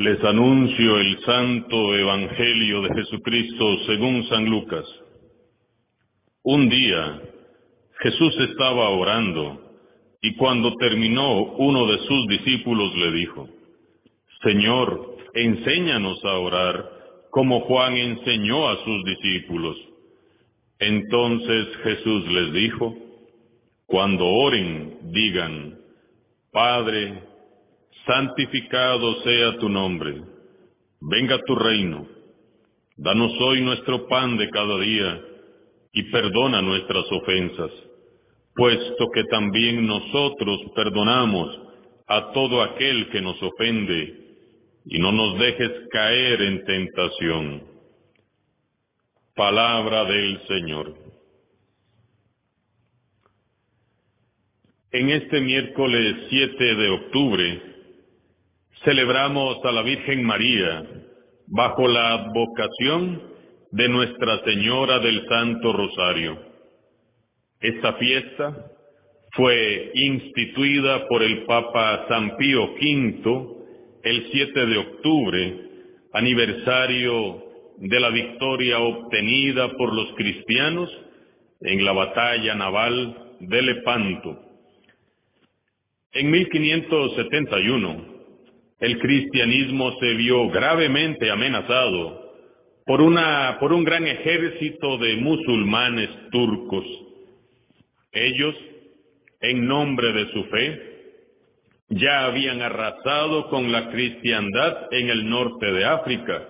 Les anuncio el santo evangelio de Jesucristo según San Lucas. Un día Jesús estaba orando y cuando terminó uno de sus discípulos le dijo, Señor, enséñanos a orar como Juan enseñó a sus discípulos. Entonces Jesús les dijo, cuando oren, digan, Padre, santificado sea tu nombre, venga tu reino, danos hoy nuestro pan de cada día y perdona nuestras ofensas, puesto que también nosotros perdonamos a todo aquel que nos ofende y no nos dejes caer en tentación. Palabra del Señor. En este miércoles 7 de octubre celebramos a la Virgen María bajo la advocación de Nuestra Señora del Santo Rosario. Esta fiesta fue instituida por el Papa San Pío V el 7 de octubre, aniversario de la victoria obtenida por los cristianos en la batalla naval de Lepanto. En 1571, el cristianismo se vio gravemente amenazado por, una, por un gran ejército de musulmanes turcos. Ellos, en nombre de su fe, ya habían arrasado con la cristiandad en el norte de África,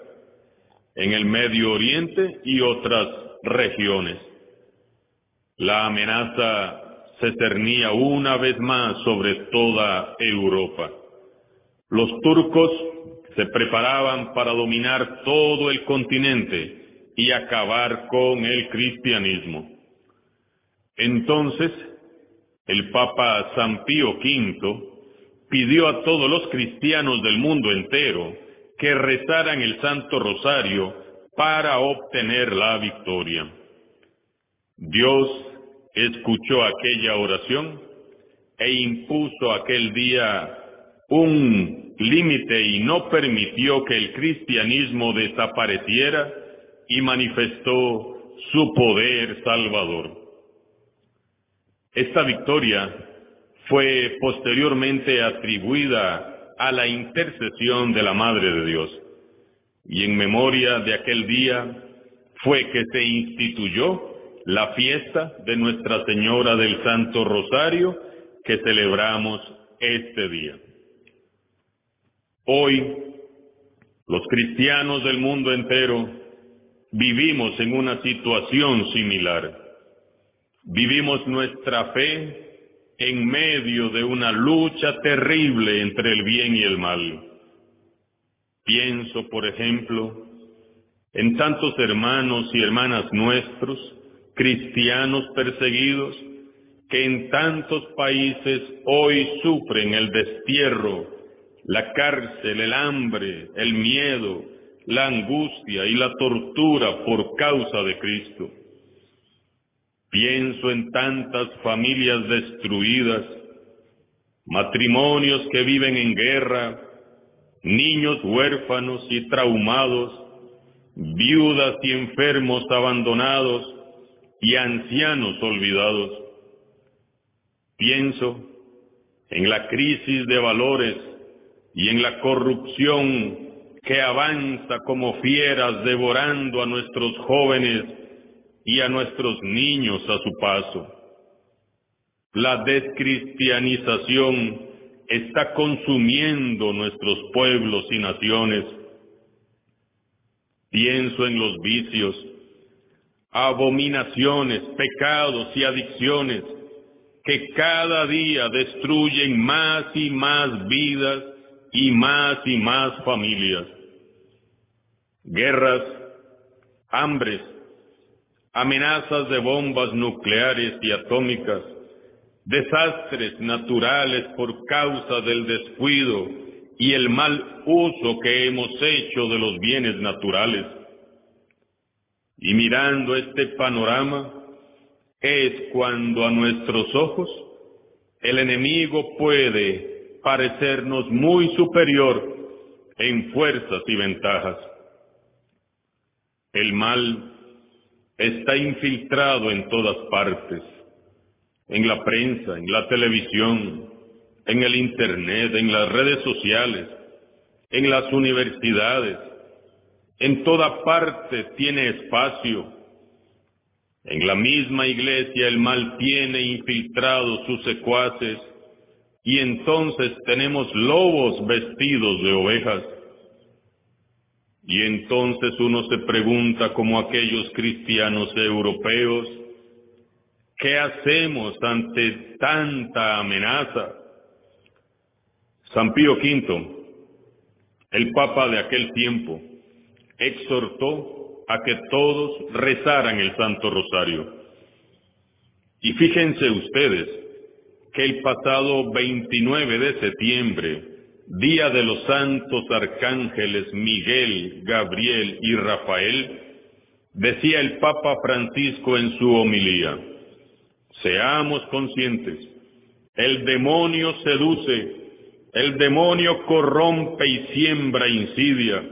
en el Medio Oriente y otras regiones. La amenaza se cernía una vez más sobre toda Europa. Los turcos se preparaban para dominar todo el continente y acabar con el cristianismo. Entonces, el Papa San Pío V pidió a todos los cristianos del mundo entero que rezaran el Santo Rosario para obtener la victoria. Dios escuchó aquella oración e impuso aquel día un límite y no permitió que el cristianismo desapareciera y manifestó su poder salvador. Esta victoria fue posteriormente atribuida a la intercesión de la Madre de Dios. Y en memoria de aquel día fue que se instituyó la fiesta de Nuestra Señora del Santo Rosario que celebramos este día. Hoy, los cristianos del mundo entero vivimos en una situación similar. Vivimos nuestra fe en medio de una lucha terrible entre el bien y el mal. Pienso, por ejemplo, en tantos hermanos y hermanas nuestros, cristianos perseguidos, que en tantos países hoy sufren el destierro, la cárcel, el hambre, el miedo, la angustia y la tortura por causa de Cristo. Pienso en tantas familias destruidas, matrimonios que viven en guerra, niños huérfanos y traumados, viudas y enfermos abandonados y ancianos olvidados. Pienso en la crisis de valores y en la corrupción que avanza como fieras devorando a nuestros jóvenes y a nuestros niños a su paso. La descristianización está consumiendo nuestros pueblos y naciones. Pienso en los vicios, abominaciones, pecados y adicciones que cada día destruyen más y más vidas y más y más familias. Guerras, hambres, amenazas de bombas nucleares y atómicas, desastres naturales por causa del descuido y el mal uso que hemos hecho de los bienes naturales. Y mirando este panorama, es cuando a nuestros ojos el enemigo puede parecernos muy superior en fuerzas y ventajas. El mal está infiltrado en todas partes, en la prensa, en la televisión, en el Internet, en las redes sociales, en las universidades. En toda parte tiene espacio. En la misma iglesia el mal tiene infiltrado sus secuaces y entonces tenemos lobos vestidos de ovejas. Y entonces uno se pregunta como aquellos cristianos europeos, ¿qué hacemos ante tanta amenaza? San Pío V, el Papa de aquel tiempo, exhortó a que todos rezaran el Santo Rosario. Y fíjense ustedes que el pasado 29 de septiembre día de los santos arcángeles Miguel, Gabriel y Rafael, decía el Papa Francisco en su homilía, seamos conscientes, el demonio seduce, el demonio corrompe y siembra insidia,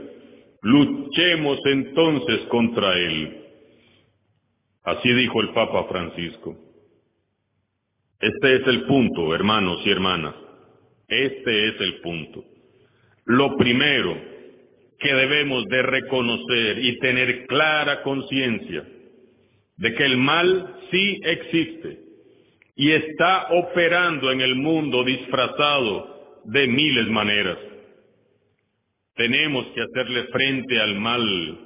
luchemos entonces contra él. Así dijo el Papa Francisco. Este es el punto, hermanos y hermanas. Este es el punto. Lo primero que debemos de reconocer y tener clara conciencia de que el mal sí existe y está operando en el mundo disfrazado de miles maneras. Tenemos que hacerle frente al mal,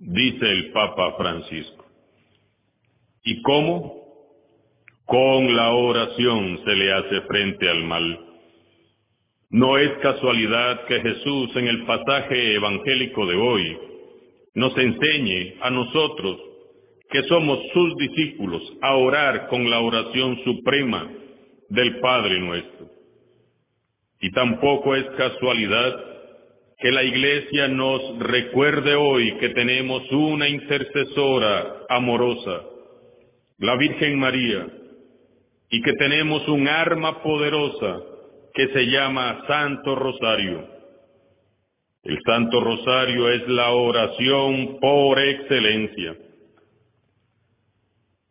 dice el Papa Francisco. ¿Y cómo? Con la oración se le hace frente al mal. No es casualidad que Jesús en el pasaje evangélico de hoy nos enseñe a nosotros que somos sus discípulos a orar con la oración suprema del Padre nuestro. Y tampoco es casualidad que la Iglesia nos recuerde hoy que tenemos una intercesora amorosa, la Virgen María, y que tenemos un arma poderosa que se llama Santo Rosario. El Santo Rosario es la oración por excelencia.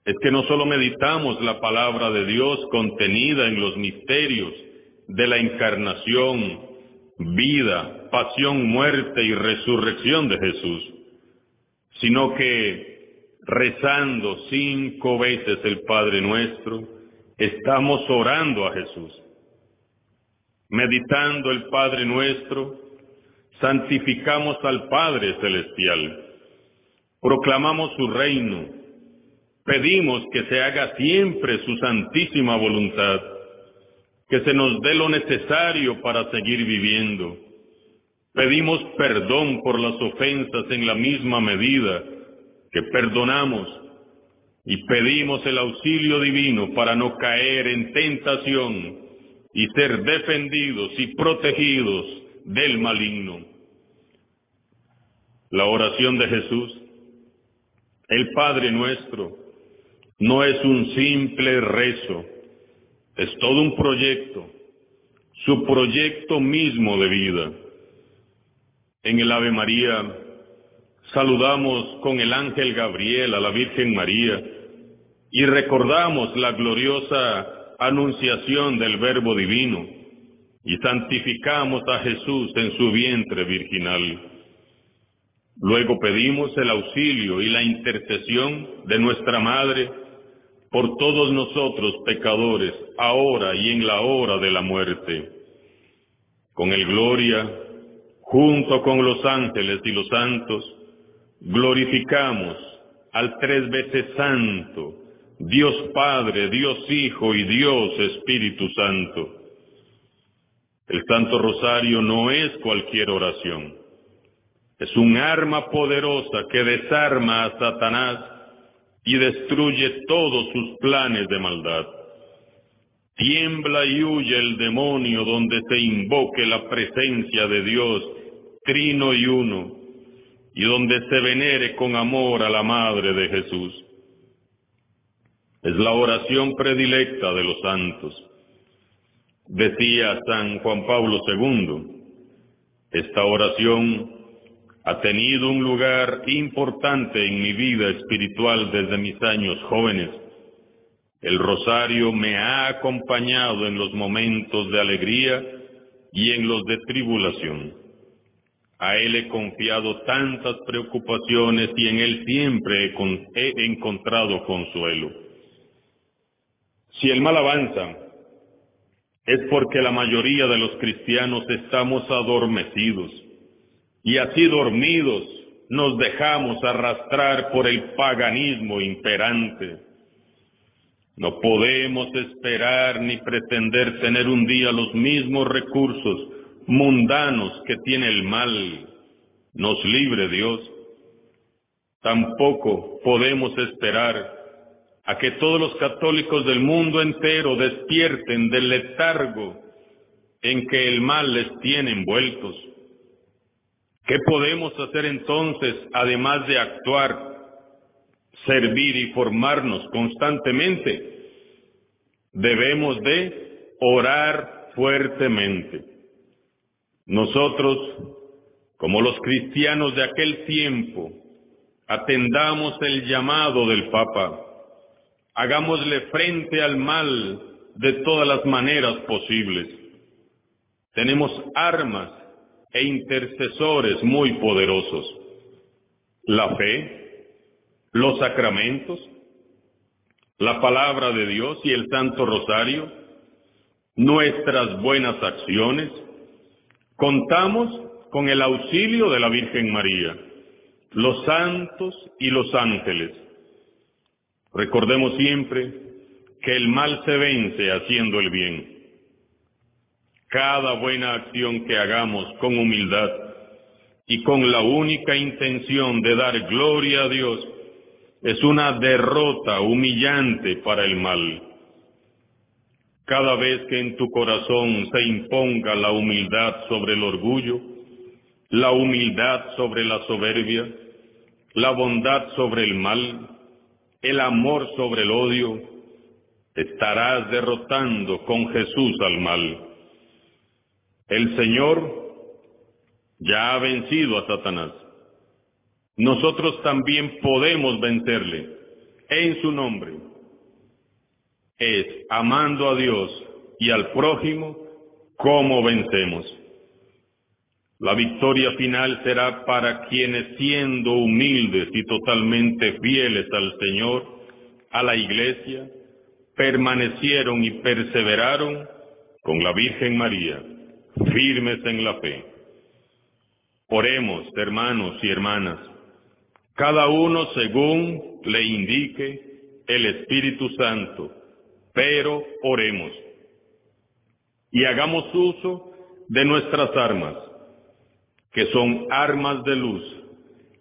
Es que no solo meditamos la palabra de Dios contenida en los misterios de la encarnación, vida, pasión, muerte y resurrección de Jesús, sino que rezando cinco veces el Padre nuestro, estamos orando a Jesús meditando el Padre nuestro, santificamos al Padre celestial, proclamamos su reino, pedimos que se haga siempre su santísima voluntad, que se nos dé lo necesario para seguir viviendo. Pedimos perdón por las ofensas en la misma medida que perdonamos y pedimos el auxilio divino para no caer en tentación y ser defendidos y protegidos del maligno. La oración de Jesús, el Padre nuestro, no es un simple rezo, es todo un proyecto, su proyecto mismo de vida. En el Ave María saludamos con el ángel Gabriel a la Virgen María y recordamos la gloriosa anunciación del Verbo Divino y santificamos a Jesús en su vientre virginal. Luego pedimos el auxilio y la intercesión de nuestra Madre por todos nosotros pecadores, ahora y en la hora de la muerte. Con el gloria, junto con los ángeles y los santos, glorificamos al tres veces santo, Dios Padre, Dios Hijo y Dios Espíritu Santo. El Santo Rosario no es cualquier oración. Es un arma poderosa que desarma a Satanás y destruye todos sus planes de maldad. Tiembla y huye el demonio donde se invoque la presencia de Dios, trino y uno, y donde se venere con amor a la Madre de Jesús. Es la oración predilecta de los santos. Decía San Juan Pablo II, esta oración ha tenido un lugar importante en mi vida espiritual desde mis años jóvenes. El rosario me ha acompañado en los momentos de alegría y en los de tribulación. A Él he confiado tantas preocupaciones y en Él siempre he, encontrado consuelo. Si el mal avanza, es porque la mayoría de los cristianos estamos adormecidos y así dormidos nos dejamos arrastrar por el paganismo imperante. No podemos esperar ni pretender tener un día los mismos recursos mundanos que tiene el mal. Nos libre Dios. Tampoco podemos esperar a que todos los católicos del mundo entero despierten del letargo en que el mal les tiene envueltos. ¿Qué podemos hacer entonces, además de actuar, servir y formarnos constantemente? Debemos de orar fuertemente. Nosotros, como los cristianos de aquel tiempo, atendamos el llamado del Papa, hagámosle frente al mal de todas las maneras posibles. Tenemos armas e intercesores muy poderosos. La fe, los sacramentos, la palabra de Dios y el Santo Rosario, nuestras buenas acciones. Contamos con el auxilio de la Virgen María, los santos y los ángeles. Recordemos siempre que el mal se vence haciendo el bien. Cada buena acción que hagamos con humildad y con la única intención de dar gloria a Dios es una derrota humillante para el mal. Cada vez que en tu corazón se imponga la humildad sobre el orgullo, la humildad sobre la soberbia, la bondad sobre el mal, el amor sobre el odio, estarás derrotando con Jesús al mal. El Señor ya ha vencido a Satanás. Nosotros también podemos vencerle en su nombre. Es amando a Dios y al prójimo como vencemos. La victoria final será para quienes siendo humildes y totalmente fieles al Señor, a la iglesia, permanecieron y perseveraron con la Virgen María firmes en la fe. Oremos, hermanos y hermanas, cada uno según le indique el Espíritu Santo, pero oremos y hagamos uso de nuestras armas, que son armas de luz,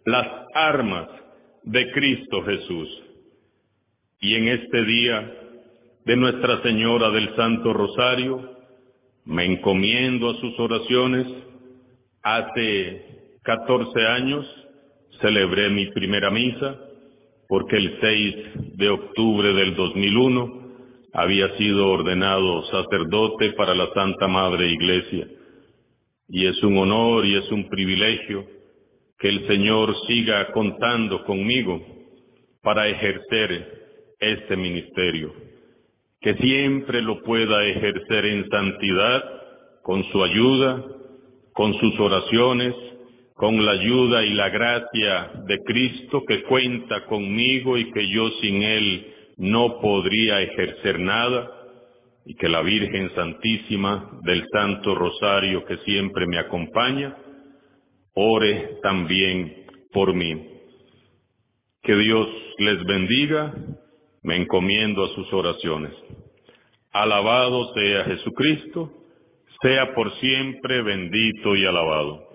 las armas de Cristo Jesús. Y en este día de Nuestra Señora del Santo Rosario, me encomiendo a sus oraciones. Hace 14 años celebré mi primera misa porque el 6 de octubre del 2001 había sido ordenado sacerdote para la Santa Madre Iglesia. Y es un honor y es un privilegio que el Señor siga contando conmigo para ejercer este ministerio. Que siempre lo pueda ejercer en santidad, con su ayuda, con sus oraciones, con la ayuda y la gracia de Cristo que cuenta conmigo y que yo sin Él no podría ejercer nada, y que la Virgen Santísima del Santo Rosario que siempre me acompaña, ore también por mí. Que Dios les bendiga me encomiendo a sus oraciones. Alabado sea Jesucristo, sea por siempre bendito y alabado.